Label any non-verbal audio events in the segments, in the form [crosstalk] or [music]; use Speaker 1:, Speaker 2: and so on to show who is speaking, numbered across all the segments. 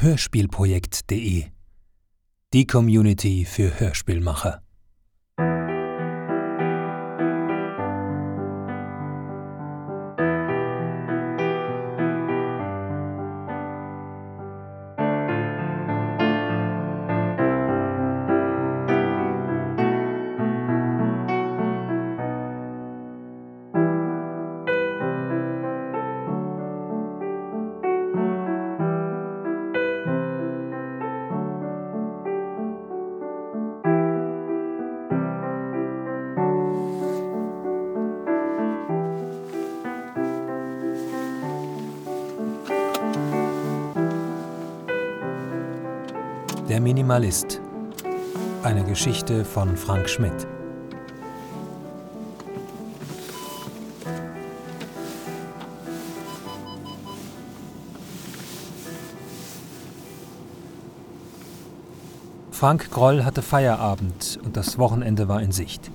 Speaker 1: hörspielprojekt.de. Die Community für Hörspielmacher. Minimalist. Eine Geschichte von Frank Schmidt. Frank Groll hatte Feierabend und das Wochenende war in Sicht.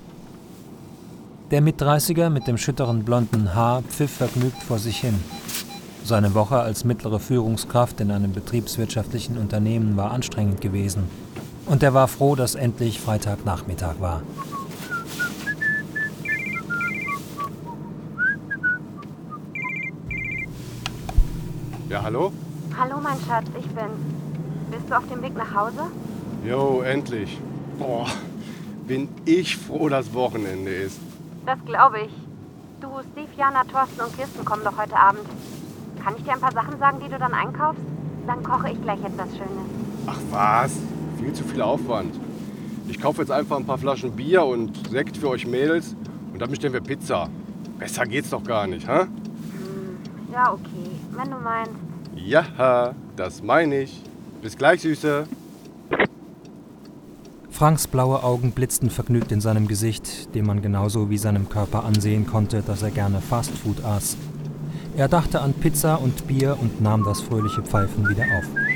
Speaker 1: Der Mitdreißiger mit dem schütteren blonden Haar pfiff vergnügt vor sich hin. Seine Woche als mittlere Führungskraft in einem betriebswirtschaftlichen Unternehmen war anstrengend gewesen. Und er war froh, dass endlich Freitagnachmittag war.
Speaker 2: Ja, hallo?
Speaker 3: Hallo, mein Schatz, ich bin's. Bist du auf dem Weg nach Hause?
Speaker 2: Jo, endlich. Boah, bin ich froh, dass Wochenende ist.
Speaker 3: Das glaube ich. Du, Steve, Jana, Thorsten und Kirsten kommen doch heute Abend. Kann ich dir ein paar Sachen sagen, die du dann einkaufst? Dann koche ich gleich etwas Schönes.
Speaker 2: Ach was, viel zu viel Aufwand. Ich kaufe jetzt einfach ein paar Flaschen Bier und Sekt für euch Mädels und dann bestellen wir Pizza. Besser geht's doch gar nicht, hä?
Speaker 3: Ja, okay, wenn du meinst.
Speaker 2: Ja, das meine ich. Bis gleich, Süße.
Speaker 1: Franks blaue Augen blitzten vergnügt in seinem Gesicht, dem man genauso wie seinem Körper ansehen konnte, dass er gerne Fastfood aß. Er dachte an Pizza und Bier und nahm das fröhliche Pfeifen wieder auf.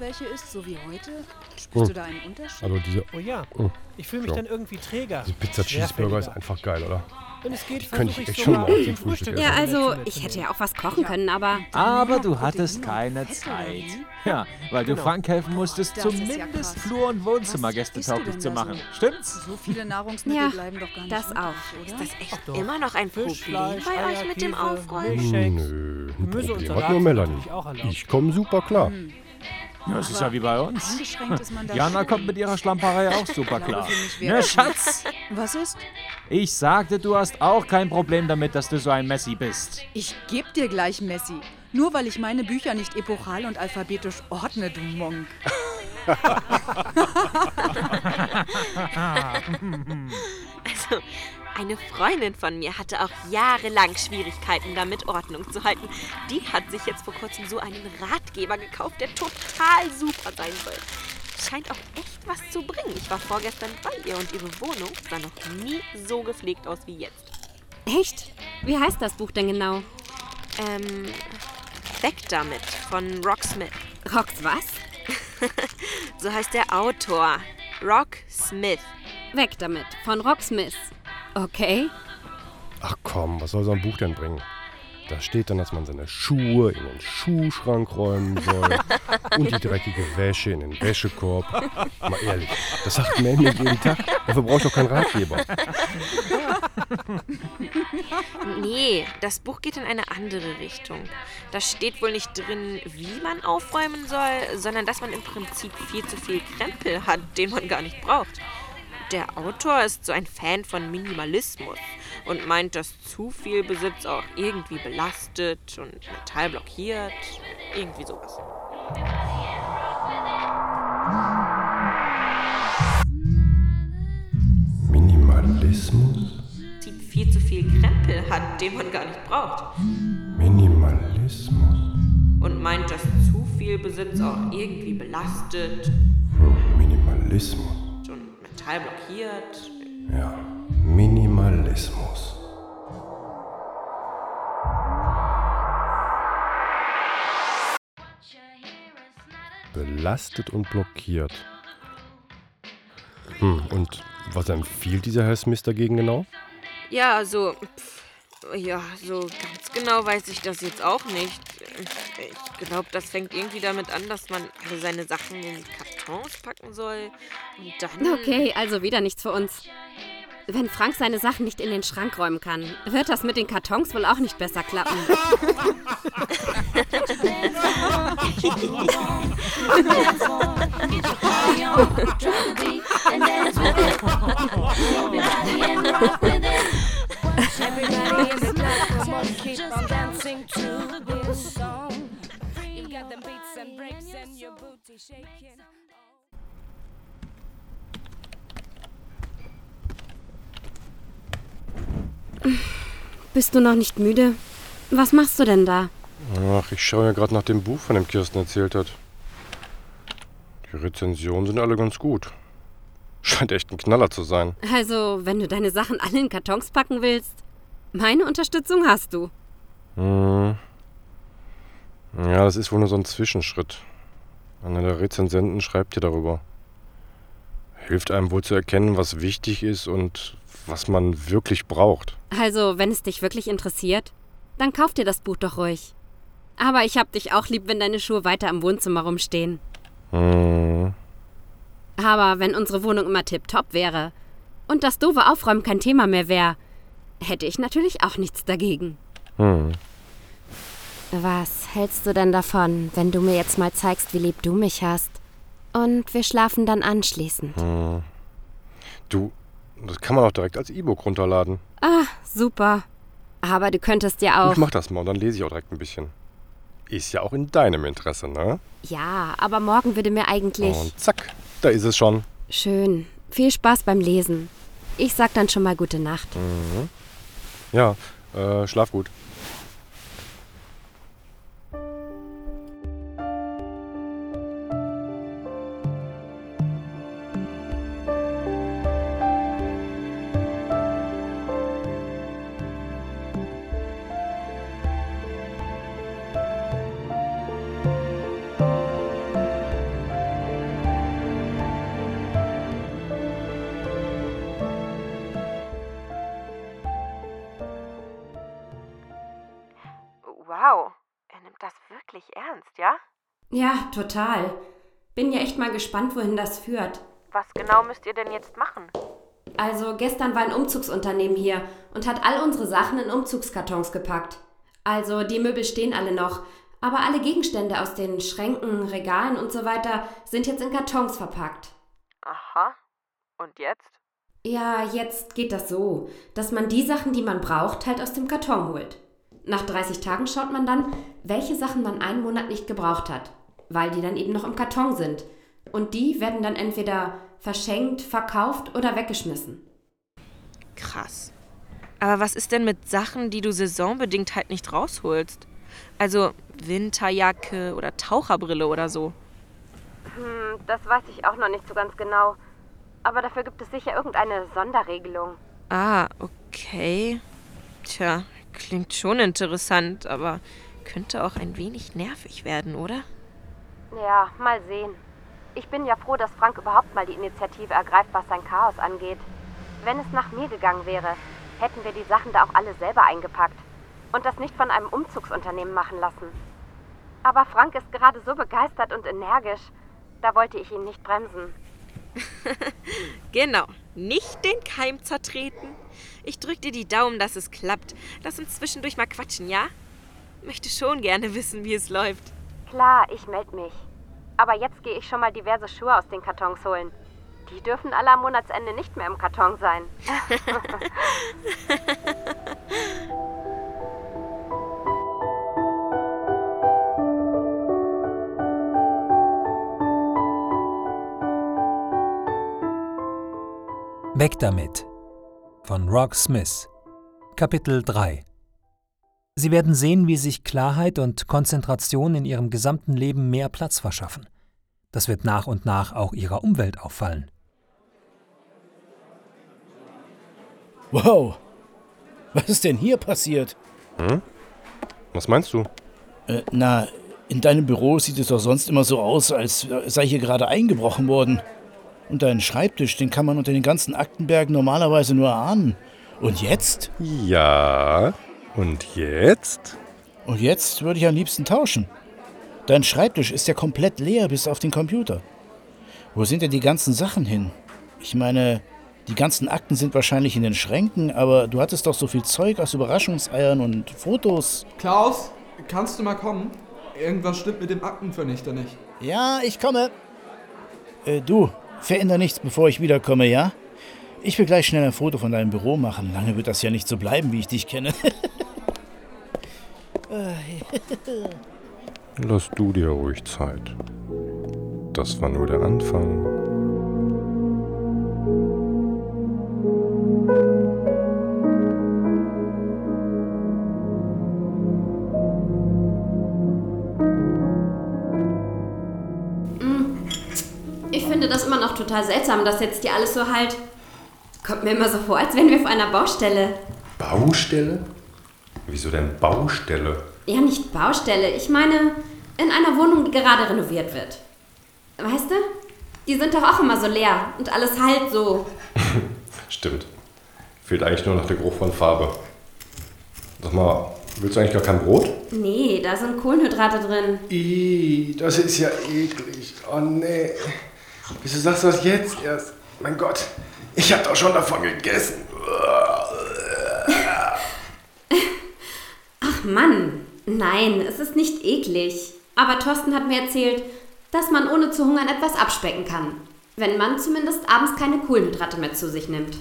Speaker 4: Welche isst, so wie heute, spürst du da einen Unterschied?
Speaker 2: Also diese,
Speaker 5: Oh ja,
Speaker 2: Oh,
Speaker 5: ich fühle mich
Speaker 2: so.
Speaker 5: dann irgendwie träger.
Speaker 2: diese Pizza Cheeseburger ist einfach geil, oder?
Speaker 5: Wenn es geht,
Speaker 2: die könnte
Speaker 5: versuche
Speaker 2: ich
Speaker 5: ich
Speaker 2: echt schon
Speaker 5: sogar
Speaker 2: mal
Speaker 5: zum
Speaker 2: zum Frühstück
Speaker 5: Frühstück
Speaker 2: essen.
Speaker 6: Ja, also ich hätte ja auch was kochen können, aber
Speaker 7: Aber du hattest keine Zeit. Ja, weil du
Speaker 5: Genau.
Speaker 7: Frank helfen musstest,
Speaker 4: Das ist ja
Speaker 7: zumindest
Speaker 4: krass.
Speaker 7: Flur- und
Speaker 4: Was
Speaker 7: Wohnzimmergäste
Speaker 4: du
Speaker 7: tauglich
Speaker 4: denn
Speaker 7: zu
Speaker 4: da
Speaker 7: machen.
Speaker 4: so?
Speaker 7: Stimmt's?
Speaker 4: So viele Nahrungsmittel
Speaker 6: Ja,
Speaker 4: bleiben doch gar nicht
Speaker 6: das
Speaker 4: übrig,
Speaker 6: auch.
Speaker 4: oder?
Speaker 3: Ist das echt
Speaker 5: doch.
Speaker 3: immer noch ein
Speaker 5: Fisch,
Speaker 3: Problem
Speaker 5: Fleisch,
Speaker 3: bei euch
Speaker 5: Eier,
Speaker 3: mit dem
Speaker 5: Käse,
Speaker 3: Aufräumen?
Speaker 5: Milchshakes.
Speaker 2: Nö, ein
Speaker 5: Gemüse und
Speaker 2: Problem
Speaker 5: Salat
Speaker 2: hat nur
Speaker 5: sind
Speaker 2: Melanie.
Speaker 5: natürlich auch erlaubt.
Speaker 2: Ich komme super klar.
Speaker 7: Ja, das ist ja wie bei uns. Jana kommt mit ihrer Schlamperei auch super klar. Ne, Schatz?
Speaker 4: Was ist?
Speaker 7: Ich sagte, du hast auch kein Problem damit, dass du so ein Messi bist.
Speaker 4: Ich geb dir gleich Messi. Nur weil ich meine Bücher nicht epochal und alphabetisch ordne, du Monk. [laughs]
Speaker 3: Also, eine Freundin von mir hatte auch jahrelang Schwierigkeiten damit, Ordnung zu halten. Die hat sich jetzt vor kurzem so einen Ratgeber gekauft, der total super sein soll. Scheint auch echt was zu bringen. Ich war vorgestern bei ihr und ihre Wohnung sah noch nie so gepflegt aus wie jetzt.
Speaker 6: echt? Wie heißt das Buch denn genau?
Speaker 3: Ähm, weg damit von Rock Smith.
Speaker 6: Rocks was? [laughs]
Speaker 3: So heißt der Autor. Rock Smith.
Speaker 6: Weg damit, von Rocksmith. Okay.
Speaker 2: Ach komm, was soll so ein Buch denn bringen? Da steht dann, dass man seine Schuhe in den Schuhschrank räumen soll [laughs] und die dreckige Wäsche in den Wäschekorb. Mal ehrlich, das sagt Mandy jeden Tag. Dafür brauche ich doch keinen Ratgeber.
Speaker 3: Nee, das Buch geht in eine andere Richtung. Da steht wohl nicht drin, wie man aufräumen soll, sondern dass man im Prinzip viel zu viel Krempel hat, den man gar nicht braucht. Der Autor ist so ein Fan von Minimalismus und meint, dass zu viel Besitz auch irgendwie belastet und Metall blockiert. Irgendwie sowas.
Speaker 2: Minimalismus?
Speaker 3: Prinzip viel zu viel Krempel hat, den man gar nicht braucht.
Speaker 2: Minimalismus?
Speaker 3: Und meint, dass zu viel Besitz auch irgendwie belastet
Speaker 2: Minimalismus?
Speaker 3: total blockiert.
Speaker 2: Ja, Minimalismus. Belastet und blockiert. Hm, und was empfiehlt dieser Herr Smith dagegen genau?
Speaker 3: Ja, also, pff, ja, so ganz genau weiß ich das jetzt auch nicht. Ich glaube, das fängt irgendwie damit an, dass man seine Sachen in den Kartons packen soll. Und dann.
Speaker 8: Okay, also wieder nichts für uns. Wenn Frank seine Sachen nicht in den Schrank räumen kann, wird das mit den Kartons wohl auch nicht besser klappen. [laughs] Bist du noch nicht müde? Was machst du denn da?
Speaker 2: Ach, ich schaue ja gerade nach dem Buch, von dem Kirsten erzählt hat. Die Rezensionen sind alle ganz gut. Scheint echt ein Knaller zu sein.
Speaker 8: Also, wenn du deine Sachen alle in Kartons packen willst, meine Unterstützung hast du.
Speaker 2: Hm. Ja, das ist wohl nur so ein Zwischenschritt. Einer der Rezensenten schreibt hier darüber. Hilft einem wohl zu erkennen, was wichtig ist und was man wirklich braucht.
Speaker 8: Also, wenn es dich wirklich interessiert, dann kauf dir das Buch doch ruhig. Aber ich hab dich auch lieb, wenn deine Schuhe weiter im Wohnzimmer rumstehen.
Speaker 2: Hm.
Speaker 8: Aber wenn unsere Wohnung immer tipptopp wäre und das doofe Aufräumen kein Thema mehr wäre, hätte ich natürlich auch nichts dagegen.
Speaker 2: Hm.
Speaker 8: Was hältst du denn davon, wenn du mir jetzt mal zeigst, wie lieb du mich hast? Und wir schlafen dann anschließend.
Speaker 2: Hm. Du, das kann man auch direkt als E-Book runterladen.
Speaker 8: Ah, super. Aber du könntest ja auch.
Speaker 2: Ich mach das mal und dann lese ich auch direkt ein bisschen. Ist ja auch in deinem Interesse, ne?
Speaker 8: Ja, aber morgen würde mir eigentlich.
Speaker 2: Und zack, da ist es schon.
Speaker 8: Schön. Viel Spaß beim Lesen. Ich sag dann schon mal gute Nacht.
Speaker 2: Mhm. Ja, äh, schlaf gut.
Speaker 3: Ernst, ja?
Speaker 8: Ja, total. Bin ja echt mal gespannt, wohin das führt.
Speaker 3: Was genau müsst ihr denn jetzt machen?
Speaker 8: Also, gestern war ein Umzugsunternehmen hier und hat all unsere Sachen in Umzugskartons gepackt. Also, die Möbel stehen alle noch, aber alle Gegenstände aus den Schränken, Regalen und so weiter sind jetzt in Kartons verpackt.
Speaker 3: Aha. Und jetzt?
Speaker 8: Ja, jetzt geht das so, dass man die Sachen, die man braucht, halt aus dem Karton holt. Nach 30 Tagen schaut man dann, welche Sachen man einen Monat nicht gebraucht hat, weil die dann eben noch im Karton sind. Und die werden dann entweder verschenkt, verkauft oder weggeschmissen.
Speaker 3: Krass. Aber was ist denn mit Sachen, die du saisonbedingt halt nicht rausholst? Also Winterjacke oder Taucherbrille oder so.
Speaker 8: Hm, das weiß ich auch noch nicht so ganz genau. Aber dafür gibt es sicher irgendeine Sonderregelung.
Speaker 3: Ah, okay. Tja, klingt schon interessant, aber könnte auch ein wenig nervig werden, oder?
Speaker 8: Ja, mal sehen. Ich bin ja froh, dass Frank überhaupt mal die Initiative ergreift, was sein Chaos angeht. Wenn es nach mir gegangen wäre, hätten wir die Sachen da auch alle selber eingepackt und das nicht von einem Umzugsunternehmen machen lassen. Aber Frank ist gerade so begeistert und energisch, da wollte ich ihn nicht bremsen. [laughs]
Speaker 3: Genau, nicht den Keim zertreten. Ich drück dir die Daumen, dass es klappt. Lass uns zwischendurch mal quatschen, ja? Möchte schon gerne wissen, wie es läuft.
Speaker 8: Klar, ich melde mich. Aber jetzt gehe ich schon mal diverse Schuhe aus den Kartons holen. Die dürfen alle am Monatsende nicht mehr im Karton sein.
Speaker 1: Weg damit von Rock Smith Kapitel 3 Sie werden sehen, wie sich Klarheit und Konzentration in ihrem gesamten Leben mehr Platz verschaffen. Das wird nach und nach auch ihrer Umwelt auffallen.
Speaker 9: Wow. Was ist denn hier passiert?
Speaker 2: Hm? Was meinst du?
Speaker 9: Äh, na, In deinem Büro sieht es doch sonst immer so aus, als sei hier gerade eingebrochen worden. Und deinen Schreibtisch, den kann man unter den ganzen Aktenbergen normalerweise nur ahnen. Und jetzt?
Speaker 2: Ja. Und jetzt?
Speaker 9: Und jetzt würde ich am liebsten tauschen. Dein Schreibtisch ist ja komplett leer bis auf den Computer. Wo sind denn die ganzen Sachen hin? Ich meine, die ganzen Akten sind wahrscheinlich in den Schränken, aber du hattest doch so viel Zeug aus Überraschungseiern und Fotos.
Speaker 10: Klaus, kannst du mal kommen? Irgendwas stimmt mit dem Aktenvernichter nicht.
Speaker 9: Ja, ich komme. Äh, du, veränder nichts, bevor ich wiederkomme, ja? Ich will gleich schnell ein Foto von deinem Büro machen. Lange wird das ja nicht so bleiben, wie ich dich kenne. [laughs]
Speaker 2: Lass du dir ruhig Zeit. Das war nur der Anfang.
Speaker 8: Das immer noch total seltsam, dass jetzt hier alles so halt. Kommt mir immer so vor, als wären wir auf einer Baustelle.
Speaker 2: Baustelle? Wieso denn Baustelle?
Speaker 8: Ja, nicht Baustelle. Ich meine, in einer Wohnung, die gerade renoviert wird. Weißt du? Die sind doch auch immer so leer und alles halt so. [laughs]
Speaker 2: Stimmt. Fehlt eigentlich nur noch der Geruch von Farbe. Sag mal, willst du eigentlich gar kein Brot?
Speaker 8: Nee, da sind Kohlenhydrate drin.
Speaker 2: Ih, das ist ja eklig. Oh nee. Wieso sagst du das jetzt erst? Mein Gott, ich hab doch schon davon gegessen.
Speaker 8: Ach Mann, nein, es ist nicht eklig. Aber Thorsten hat mir erzählt, dass man ohne zu hungern etwas abspecken kann. Wenn man zumindest abends keine Kohlenhydrate mehr zu sich nimmt.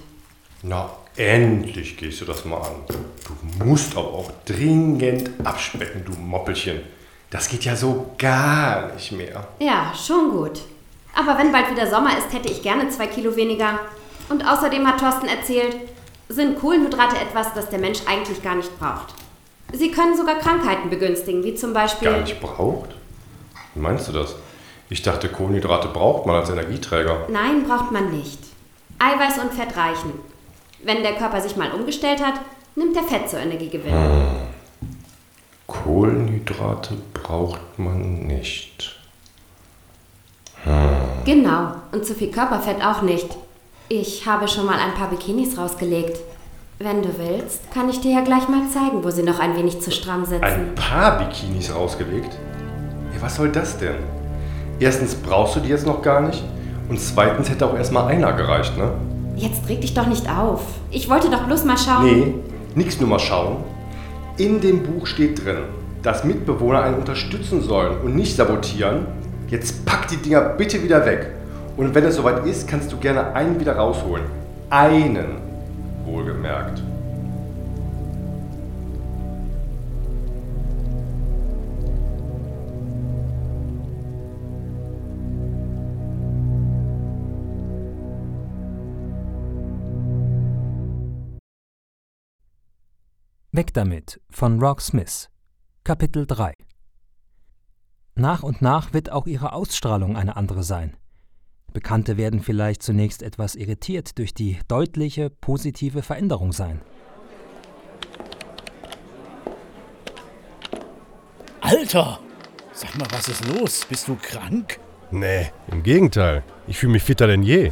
Speaker 2: Na, endlich gehst du das mal an. Du musst aber auch dringend abspecken, du Moppelchen. Das geht ja so gar nicht mehr.
Speaker 8: Ja, schon gut. Aber wenn bald wieder Sommer ist, hätte ich gerne zwei Kilo weniger. Und außerdem hat Thorsten erzählt, sind Kohlenhydrate etwas, das der Mensch eigentlich gar nicht braucht. Sie können sogar Krankheiten begünstigen, wie zum Beispiel.
Speaker 2: Gar nicht braucht? Wie meinst du das? Ich dachte, Kohlenhydrate braucht man als Energieträger.
Speaker 8: Nein, braucht man nicht. Eiweiß und Fett reichen. Wenn der Körper sich mal umgestellt hat, nimmt er Fett zur Energiegewinnung.
Speaker 2: Kohlenhydrate braucht man nicht.
Speaker 8: Genau, und zu viel Körperfett auch nicht. Ich habe schon mal ein paar Bikinis rausgelegt. Wenn du willst, kann ich dir ja gleich mal zeigen, wo sie noch ein wenig zu stramm sitzen.
Speaker 2: Ein paar Bikinis rausgelegt? Ja, was soll das denn? Erstens brauchst du die jetzt noch gar nicht und zweitens hätte auch erstmal einer gereicht, ne?
Speaker 8: Jetzt reg dich doch nicht auf. Ich wollte doch bloß mal schauen.
Speaker 2: Nee, nix nur mal schauen. In dem Buch steht drin, dass Mitbewohner einen unterstützen sollen und nicht sabotieren. Jetzt pack die Dinger bitte wieder weg. Und wenn es soweit ist, kannst du gerne einen wieder rausholen. Einen, wohlgemerkt.
Speaker 1: Weg damit von Rock Smith. Kapitel 3 Nach und nach wird auch ihre Ausstrahlung eine andere sein. Bekannte werden vielleicht zunächst etwas irritiert durch die deutliche positive Veränderung sein.
Speaker 9: Alter! Sag mal, was ist los? Bist du krank?
Speaker 2: Nee, im Gegenteil. Ich fühle mich fitter denn je.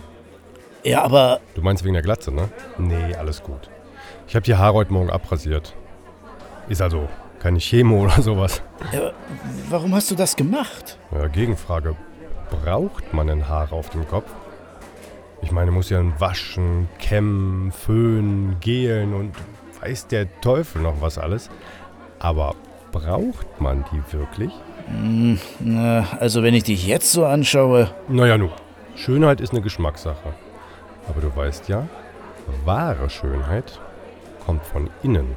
Speaker 9: Ja, aber
Speaker 2: Du meinst wegen der Glatze, ne? Nee, alles gut. Ich habe die Haare heute Morgen abrasiert. Ist also keine Chemo oder sowas.
Speaker 9: äh, warum hast du das gemacht?
Speaker 2: Ja, Gegenfrage. Braucht man denn Haare auf dem Kopf? Ich meine, muss ja ein Waschen, Kämmen, Föhnen, Gelen und weiß der Teufel noch was alles. Aber braucht man die wirklich?
Speaker 9: Hm, na, also wenn ich dich jetzt so anschaue.
Speaker 2: Naja, nu. Schönheit ist eine Geschmackssache. Aber du weißt ja, wahre Schönheit kommt von innen.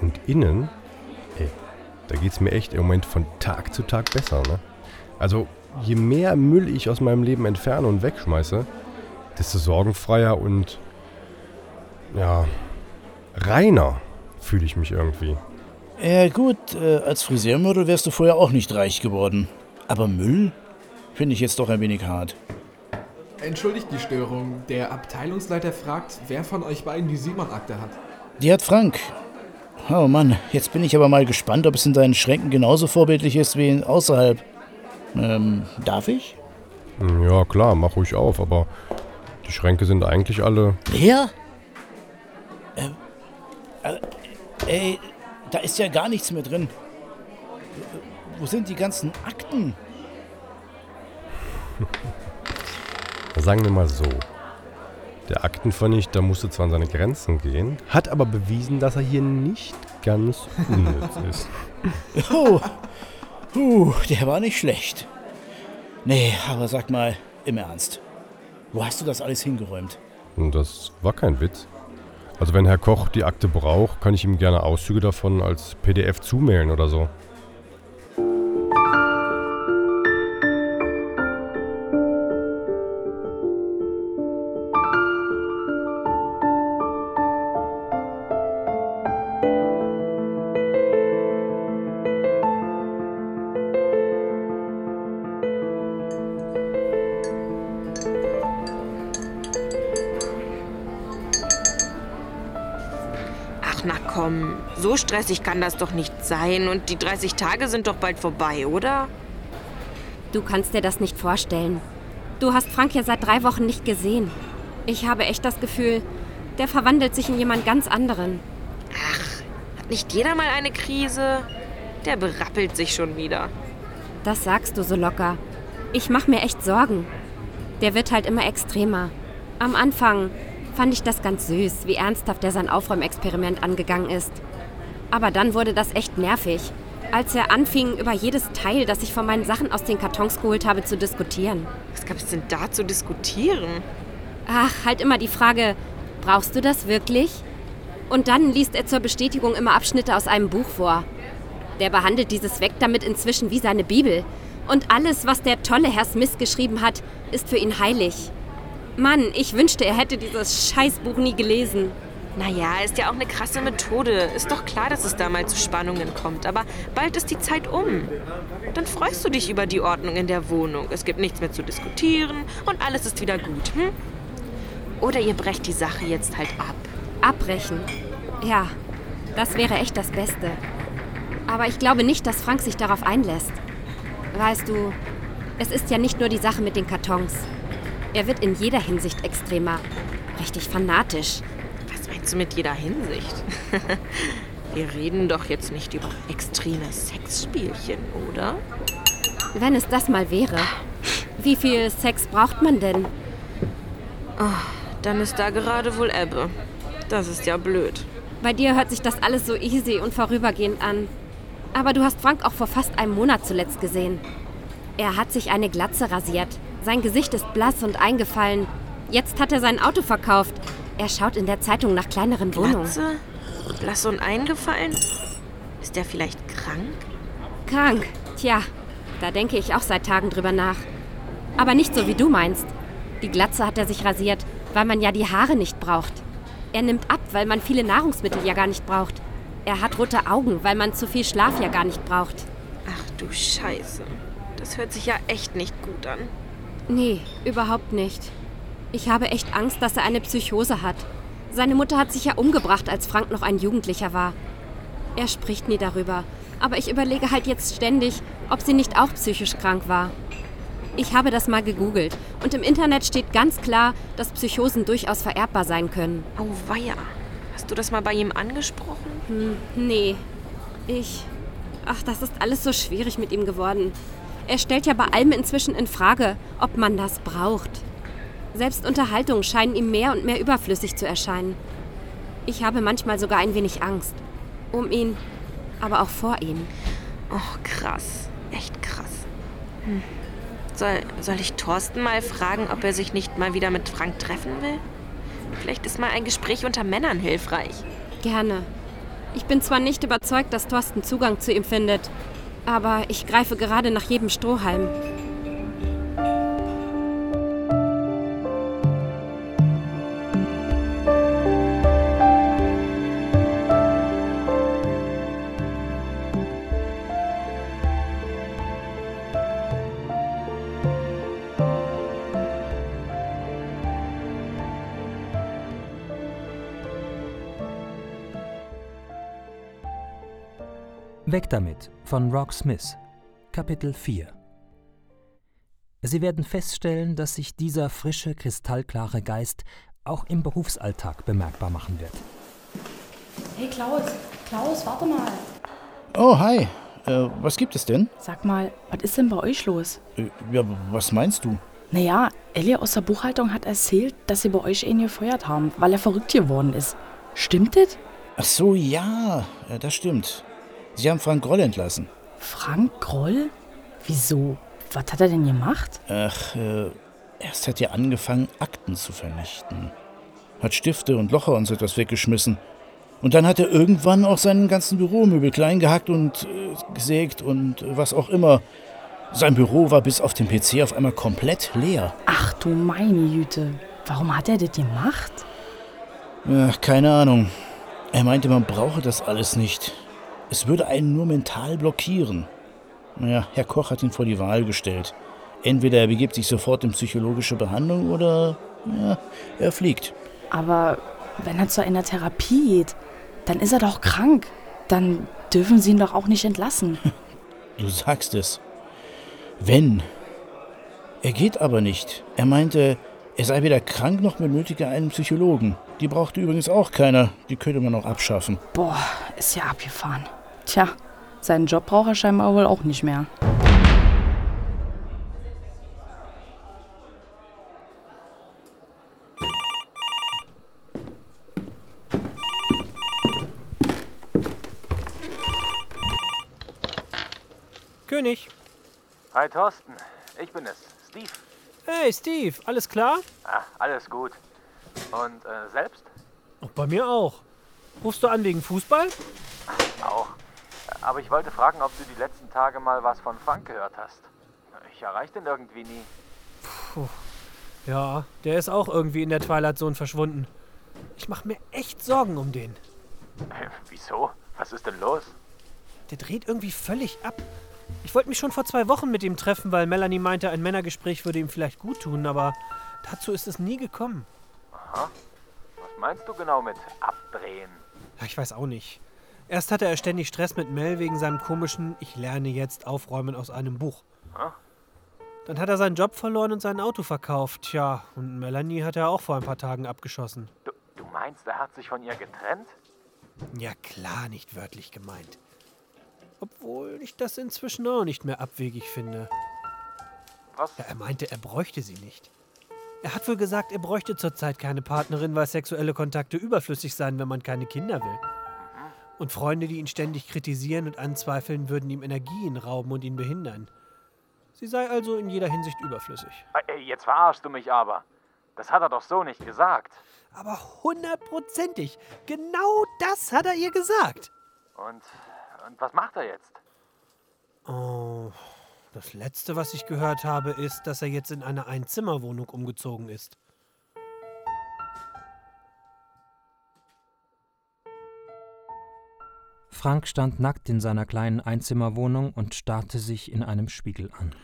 Speaker 2: Und innen, ey, da geht's mir echt im Moment von Tag zu Tag besser, ne? Also, je mehr Müll ich aus meinem Leben entferne und wegschmeiße, desto sorgenfreier und, ja, reiner fühle ich mich irgendwie.
Speaker 9: Ja gut, äh, als Friseurmodel wärst du vorher auch nicht reich geworden. Aber Müll? Finde ich jetzt doch ein wenig hart.
Speaker 10: Entschuldigt die Störung. Der Abteilungsleiter fragt, wer von euch beiden die Simon-Akte hat.
Speaker 9: Die hat Frank. Oh Mann, jetzt bin ich aber mal gespannt, ob es in deinen Schränken genauso vorbildlich ist wie in außerhalb. Ähm, darf ich?
Speaker 2: Ja, klar, mach ruhig auf, aber die Schränke sind eigentlich alle.
Speaker 9: Leer? Ähm, äh, ey, da ist ja gar nichts mehr drin. Wo sind die ganzen Akten? [laughs]
Speaker 2: Sagen wir mal so. Der Aktenvernichter musste zwar an seine Grenzen gehen, hat aber bewiesen, dass er hier nicht ganz unnütz [laughs] ist.
Speaker 9: Oh, uh, der war nicht schlecht. Nee, aber sag mal, im Ernst. Wo hast du das alles hingeräumt?
Speaker 2: Und das war kein Witz. Also wenn Herr Koch die Akte braucht, kann ich ihm gerne Auszüge davon als PDF zumailen oder so.
Speaker 3: So stressig kann das doch nicht sein. Und die 30 Tage sind doch bald vorbei, oder?
Speaker 8: Du kannst dir das nicht vorstellen. Du hast Frank ja seit drei Wochen nicht gesehen. Ich habe echt das Gefühl, der verwandelt sich in jemand ganz anderen.
Speaker 3: Hat nicht jeder mal eine Krise? Der berappelt sich schon wieder.
Speaker 8: Das sagst du so locker. Ich mache mir echt Sorgen. Der wird halt immer extremer. Am Anfang fand ich das ganz süß, wie ernsthaft er sein Aufräumexperiment angegangen ist. Aber dann wurde das echt nervig, als er anfing, über jedes Teil, das ich von meinen Sachen aus den Kartons geholt habe, zu diskutieren.
Speaker 3: Was gab es denn da zu diskutieren?
Speaker 8: Ach, halt immer die Frage, brauchst du das wirklich? Und dann liest er zur Bestätigung immer Abschnitte aus einem Buch vor. Der behandelt dieses Weg damit inzwischen wie seine Bibel. Und alles, was der tolle Herr Smith geschrieben hat, ist für ihn heilig. Mann, ich wünschte, er hätte dieses Scheißbuch nie gelesen.
Speaker 3: Naja, ist ja auch eine krasse Methode. Ist doch klar, dass es da mal zu Spannungen kommt. Aber bald ist die Zeit um. Dann freust du dich über die Ordnung in der Wohnung. Es gibt nichts mehr zu diskutieren und alles ist wieder gut. Hm? Oder ihr brecht die Sache jetzt halt ab.
Speaker 8: Abbrechen. Ja, das wäre echt das Beste. Aber ich glaube nicht, dass Frank sich darauf einlässt. Weißt du, es ist ja nicht nur die Sache mit den Kartons. Er wird in jeder Hinsicht extremer. Richtig fanatisch.
Speaker 3: Was meinst du mit jeder Hinsicht? [laughs] Wir reden doch jetzt nicht über extreme Sexspielchen, oder?
Speaker 8: Wenn es das mal wäre. Wie viel Sex braucht man denn?
Speaker 3: Oh, dann ist da gerade wohl Ebbe. Das ist ja blöd.
Speaker 8: Bei dir hört sich das alles so easy und vorübergehend an. Aber du hast Frank auch vor fast einem Monat zuletzt gesehen. Er hat sich eine Glatze rasiert. Sein Gesicht ist blass und eingefallen. Jetzt hat er sein Auto verkauft. Er schaut in der Zeitung nach kleineren Wohnungen.
Speaker 3: Glatze? Blass und eingefallen? Ist der vielleicht krank?
Speaker 8: Krank. Tja, da denke ich auch seit Tagen drüber nach. Aber nicht so, wie du meinst. Die Glatze hat er sich rasiert, weil man ja die Haare nicht braucht. Er nimmt ab, weil man viele Nahrungsmittel ja gar nicht braucht. Er hat rote Augen, weil man zu viel Schlaf ja gar nicht braucht.
Speaker 3: Ach du Scheiße. Das hört sich ja echt nicht gut an.
Speaker 8: Nee, überhaupt nicht. Ich habe echt Angst, dass er eine Psychose hat. Seine Mutter hat sich ja umgebracht, als Frank noch ein Jugendlicher war. Er spricht nie darüber, aber ich überlege halt jetzt ständig, ob sie nicht auch psychisch krank war. Ich habe das mal gegoogelt und im Internet steht ganz klar, dass Psychosen durchaus vererbbar sein können.
Speaker 3: Oh weia. Hast du das mal bei ihm angesprochen?
Speaker 8: Hm, nee. Ich. Ach, das ist alles so schwierig mit ihm geworden. Er stellt ja bei allem inzwischen in Frage, ob man das braucht. Selbst Unterhaltungen scheinen ihm mehr und mehr überflüssig zu erscheinen. Ich habe manchmal sogar ein wenig Angst. Um ihn, aber auch vor ihm.
Speaker 3: Oh, krass. Echt krass. Hm. Soll, soll ich Thorsten mal fragen, ob er sich nicht mal wieder mit Frank treffen will? Vielleicht ist mal ein Gespräch unter Männern hilfreich.
Speaker 8: Gerne. Ich bin zwar nicht überzeugt, dass Thorsten Zugang zu ihm findet, aber ich greife gerade nach jedem Strohhalm.
Speaker 1: Weg damit von Rock Smith, Kapitel 4 Sie werden feststellen, dass sich dieser frische, kristallklare Geist auch im Berufsalltag bemerkbar machen wird.
Speaker 11: Hey Klaus, Klaus, warte mal.
Speaker 9: Oh, hi. Äh, was gibt es denn?
Speaker 11: Sag mal, was ist denn bei euch los?
Speaker 9: Äh, ja, was meinst du?
Speaker 11: Naja, Ellie aus der Buchhaltung hat erzählt, dass sie bei euch einen gefeuert haben, weil er verrückt geworden ist. Stimmt das?
Speaker 9: Ach so, ja, ja, das stimmt. Sie haben Frank Groll entlassen.
Speaker 11: Frank Groll? Wieso? Was hat er denn gemacht?
Speaker 9: Ach, äh, erst hat er angefangen, Akten zu vernichten. Hat Stifte und Locher und so etwas weggeschmissen. Und dann hat er irgendwann auch seinen ganzen Büromöbel klein gehackt und äh, gesägt und was auch immer. Sein Büro war bis auf den PC auf einmal komplett leer.
Speaker 11: Ach du meine Güte. Warum hat er das gemacht?
Speaker 9: Ach, keine Ahnung. Er meinte, man brauche das alles nicht. Es würde einen nur mental blockieren. Naja, Herr Koch hat ihn vor die Wahl gestellt. Entweder er begibt sich sofort in psychologische Behandlung oder ja, er fliegt.
Speaker 11: Aber wenn er zu einer Therapie geht, dann ist er doch krank. Dann dürfen sie ihn doch auch nicht entlassen. [laughs]
Speaker 9: Du sagst es. Wenn. Er geht aber nicht. Er meinte, er sei weder krank noch benötige einen Psychologen. Die brauchte übrigens auch keiner. Die könnte man auch abschaffen.
Speaker 11: Boah, ist ja abgefahren. Tja, seinen Job braucht er scheinbar wohl auch nicht mehr.
Speaker 5: König.
Speaker 7: Hi Thorsten, ich bin es, Steve.
Speaker 5: Hey, Steve, alles klar?
Speaker 7: Ah, alles gut. Und äh, selbst?
Speaker 5: Auch bei mir auch. Rufst du an wegen Fußball?
Speaker 7: Aber ich wollte fragen, ob du die letzten Tage mal was von Frank gehört hast. Ich erreiche den irgendwie nie.
Speaker 5: Puh. Ja, der ist auch irgendwie in der Twilight Zone verschwunden. Ich mache mir echt Sorgen um den.
Speaker 7: Äh, wieso? Was ist denn los?
Speaker 5: Der dreht irgendwie völlig ab. Ich wollte mich schon vor zwei Wochen mit ihm treffen, weil Melanie meinte, ein Männergespräch würde ihm vielleicht gut tun, aber dazu ist es nie gekommen.
Speaker 7: Aha. Was meinst du genau mit abdrehen?
Speaker 5: Ja, ich weiß auch nicht. Erst hatte er ständig Stress mit Mel wegen seinem komischen Ich lerne jetzt aufräumen aus einem Buch.
Speaker 7: Huh?
Speaker 5: Dann hat er seinen Job verloren und sein Auto verkauft. Tja, und Melanie hat er auch vor ein paar Tagen abgeschossen.
Speaker 7: Du, du meinst, er hat sich von ihr getrennt?
Speaker 5: Ja klar, nicht wörtlich gemeint. Obwohl ich das inzwischen auch nicht mehr abwegig finde.
Speaker 7: Was?
Speaker 5: Ja, er meinte, er bräuchte sie nicht. Er hat wohl gesagt, er bräuchte zurzeit keine Partnerin, weil sexuelle Kontakte überflüssig seien, wenn man keine Kinder will. Und Freunde, die ihn ständig kritisieren und anzweifeln, würden ihm Energien rauben und ihn behindern. Sie sei also in jeder Hinsicht überflüssig.
Speaker 7: Ey, jetzt verarschst du mich aber. Das hat er doch so nicht gesagt.
Speaker 5: Aber hundertprozentig. Genau das hat er ihr gesagt.
Speaker 7: Und, und was macht er jetzt?
Speaker 5: Oh, das Letzte, was ich gehört habe, ist, dass er jetzt in eine Einzimmerwohnung umgezogen ist.
Speaker 1: Frank stand nackt in seiner kleinen Einzimmerwohnung und starrte sich in einem Spiegel an.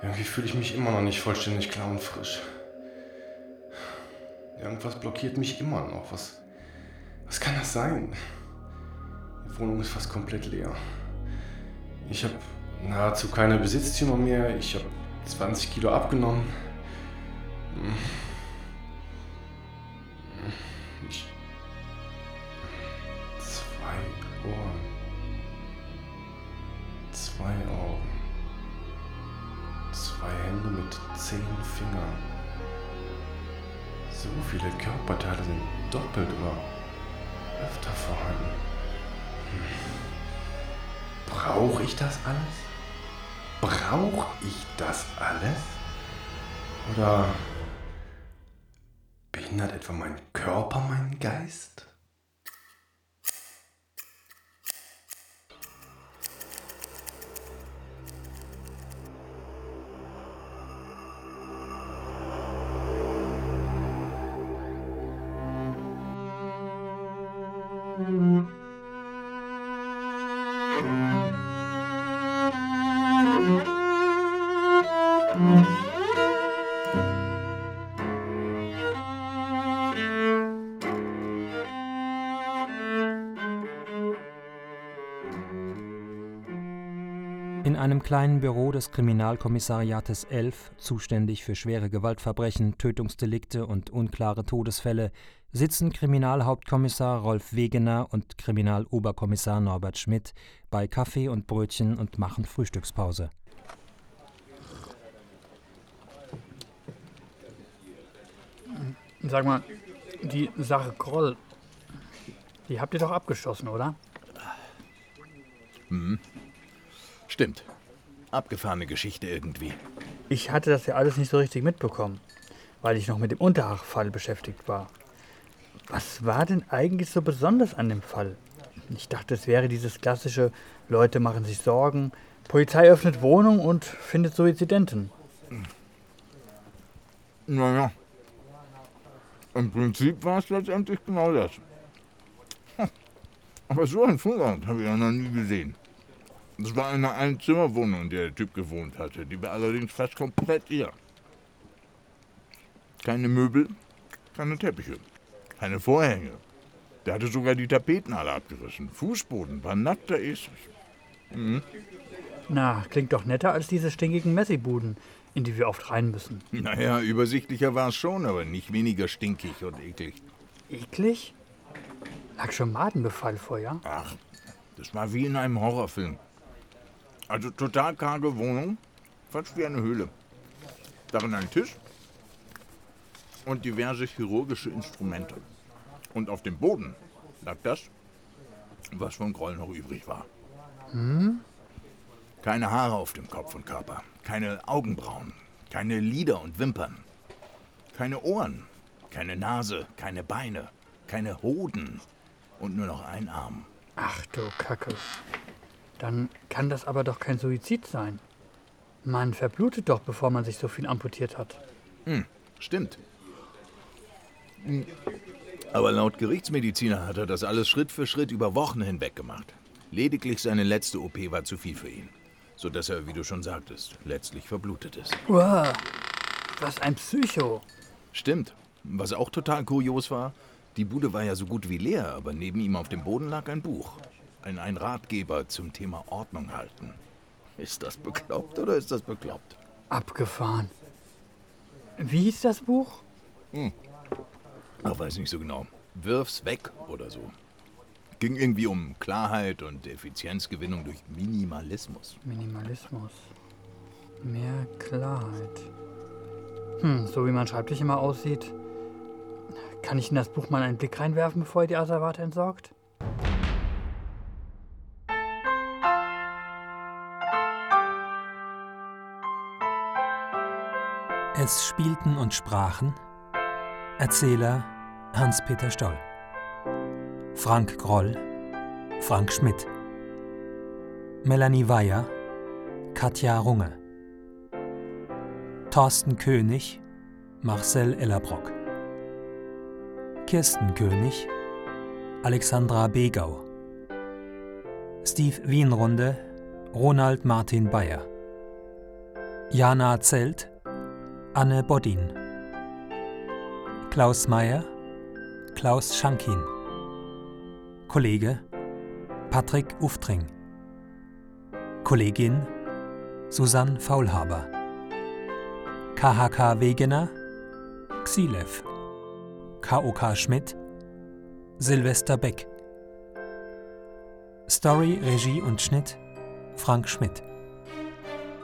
Speaker 2: Irgendwie fühle ich mich immer noch nicht vollständig klar und frisch. Irgendwas blockiert mich immer noch. Was, was kann das sein? Die Wohnung ist fast komplett leer. Ich habe nahezu keine Besitztümer mehr. Ich habe 20 Kilo abgenommen. Ich zwei Ohren. Zwei Augen. Zwei Hände mit zehn Fingern. So viele Körperteile sind doppelt oder öfter vorhanden. Brauche ich das alles? Brauche ich das alles? Oder behindert etwa mein Körper meinen Geist?
Speaker 1: Einem kleinen Büro des Kriminalkommissariates 11, zuständig für schwere Gewaltverbrechen, Tötungsdelikte und unklare Todesfälle, sitzen Kriminalhauptkommissar Rolf Wegener und Kriminaloberkommissar Norbert Schmidt bei Kaffee und Brötchen und machen Frühstückspause.
Speaker 12: Sag mal, die Sache Kroll, die habt ihr doch abgeschlossen, oder?
Speaker 13: Hm. Stimmt. Abgefahrene Geschichte irgendwie.
Speaker 12: Ich hatte das ja alles nicht so richtig mitbekommen, weil ich noch mit dem Unterhachfall beschäftigt war. Was war denn eigentlich so besonders an dem Fall? Ich dachte, es wäre dieses klassische, Leute machen sich Sorgen, Polizei öffnet Wohnung und findet Suizidenten.
Speaker 14: Naja. Im Prinzip war es letztendlich genau das. Hm. Aber so ein Vorgang habe ich ja noch nie gesehen. Das war eine Einzimmerwohnung, in der der Typ gewohnt hatte. Die war allerdings fast komplett leer. Keine Möbel, keine Teppiche, keine Vorhänge. Der hatte sogar die Tapeten alle abgerissen. Fußboden war nackter Esel. Mhm.
Speaker 12: Na, klingt doch netter als diese stinkigen Messibuden, in die wir oft rein müssen.
Speaker 14: Naja, übersichtlicher war es schon, aber nicht weniger stinkig und eklig.
Speaker 12: Eklig? Lag schon Madenbefall vor, ja?
Speaker 14: Ach, das war wie in einem Horrorfilm. Also total karge Wohnung, fast wie eine Höhle. Darin ein Tisch und diverse chirurgische Instrumente. Und auf dem Boden lag das, was von Groll noch übrig war.
Speaker 12: Hm?
Speaker 14: Keine Haare auf dem Kopf und Körper, keine Augenbrauen, keine Lider und Wimpern, keine Ohren, keine Nase, keine Beine, keine Hoden und nur noch ein Arm.
Speaker 12: Ach du Kacke. Dann kann das aber doch kein Suizid sein. Man verblutet doch, bevor man sich so viel amputiert hat.
Speaker 14: Hm, stimmt. Hm. Aber laut Gerichtsmediziner hat er das alles Schritt für Schritt über Wochen hinweg gemacht. Lediglich seine letzte OP war zu viel für ihn. Sodass er, wie du schon sagtest, letztlich verblutet ist.
Speaker 12: Wow, was ein Psycho.
Speaker 14: Stimmt. Was auch total kurios war, die Bude war ja so gut wie leer, aber neben ihm auf dem Boden lag ein Buch. Ein, ein Ratgeber zum Thema Ordnung halten. Ist das bekloppt oder ist das bekloppt?
Speaker 12: Abgefahren. Wie hieß das Buch?
Speaker 14: Hm. Ach, weiß nicht so genau. Wirf's weg oder so. Ging irgendwie um Klarheit und Effizienzgewinnung durch Minimalismus.
Speaker 12: Minimalismus. Mehr Klarheit. Hm, so wie mein Schreibtisch immer aussieht. Kann ich in das Buch mal einen Blick reinwerfen, bevor ihr die Asservate entsorgt?
Speaker 1: Es spielten und sprachen Erzähler Hans-Peter Stoll, Frank Groll, Frank Schmidt, Melanie Weyer, Katja Runge, Thorsten König, Marcel Ellerbrock, Kirsten König, Alexandra Begau, Steve Wienrunde, Ronald Martin Bayer, Jana Zelt, Anne Bodin, Klaus Meyer, Klaus Schankin, Kollege Patrick Uftring, Kollegin Susanne Faulhaber, KHK Wegener, Xilev, KOK Schmidt, Silvester Beck. Story, Regie und Schnitt Frank Schmidt.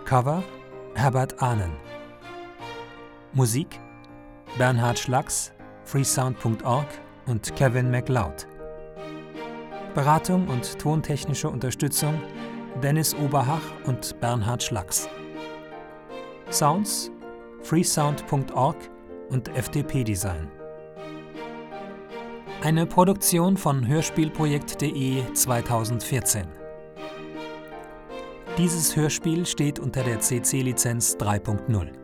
Speaker 1: Cover Herbert Ahnen. Musik Bernhard Schlacks, freesound.org und Kevin MacLeod. Beratung und tontechnische Unterstützung Dennis Oberhach und Bernhard Schlacks. Sounds freesound.org und FDP Design. Eine Produktion von Hörspielprojekt.de 2014. Dieses Hörspiel steht unter der CC-Lizenz 3.0.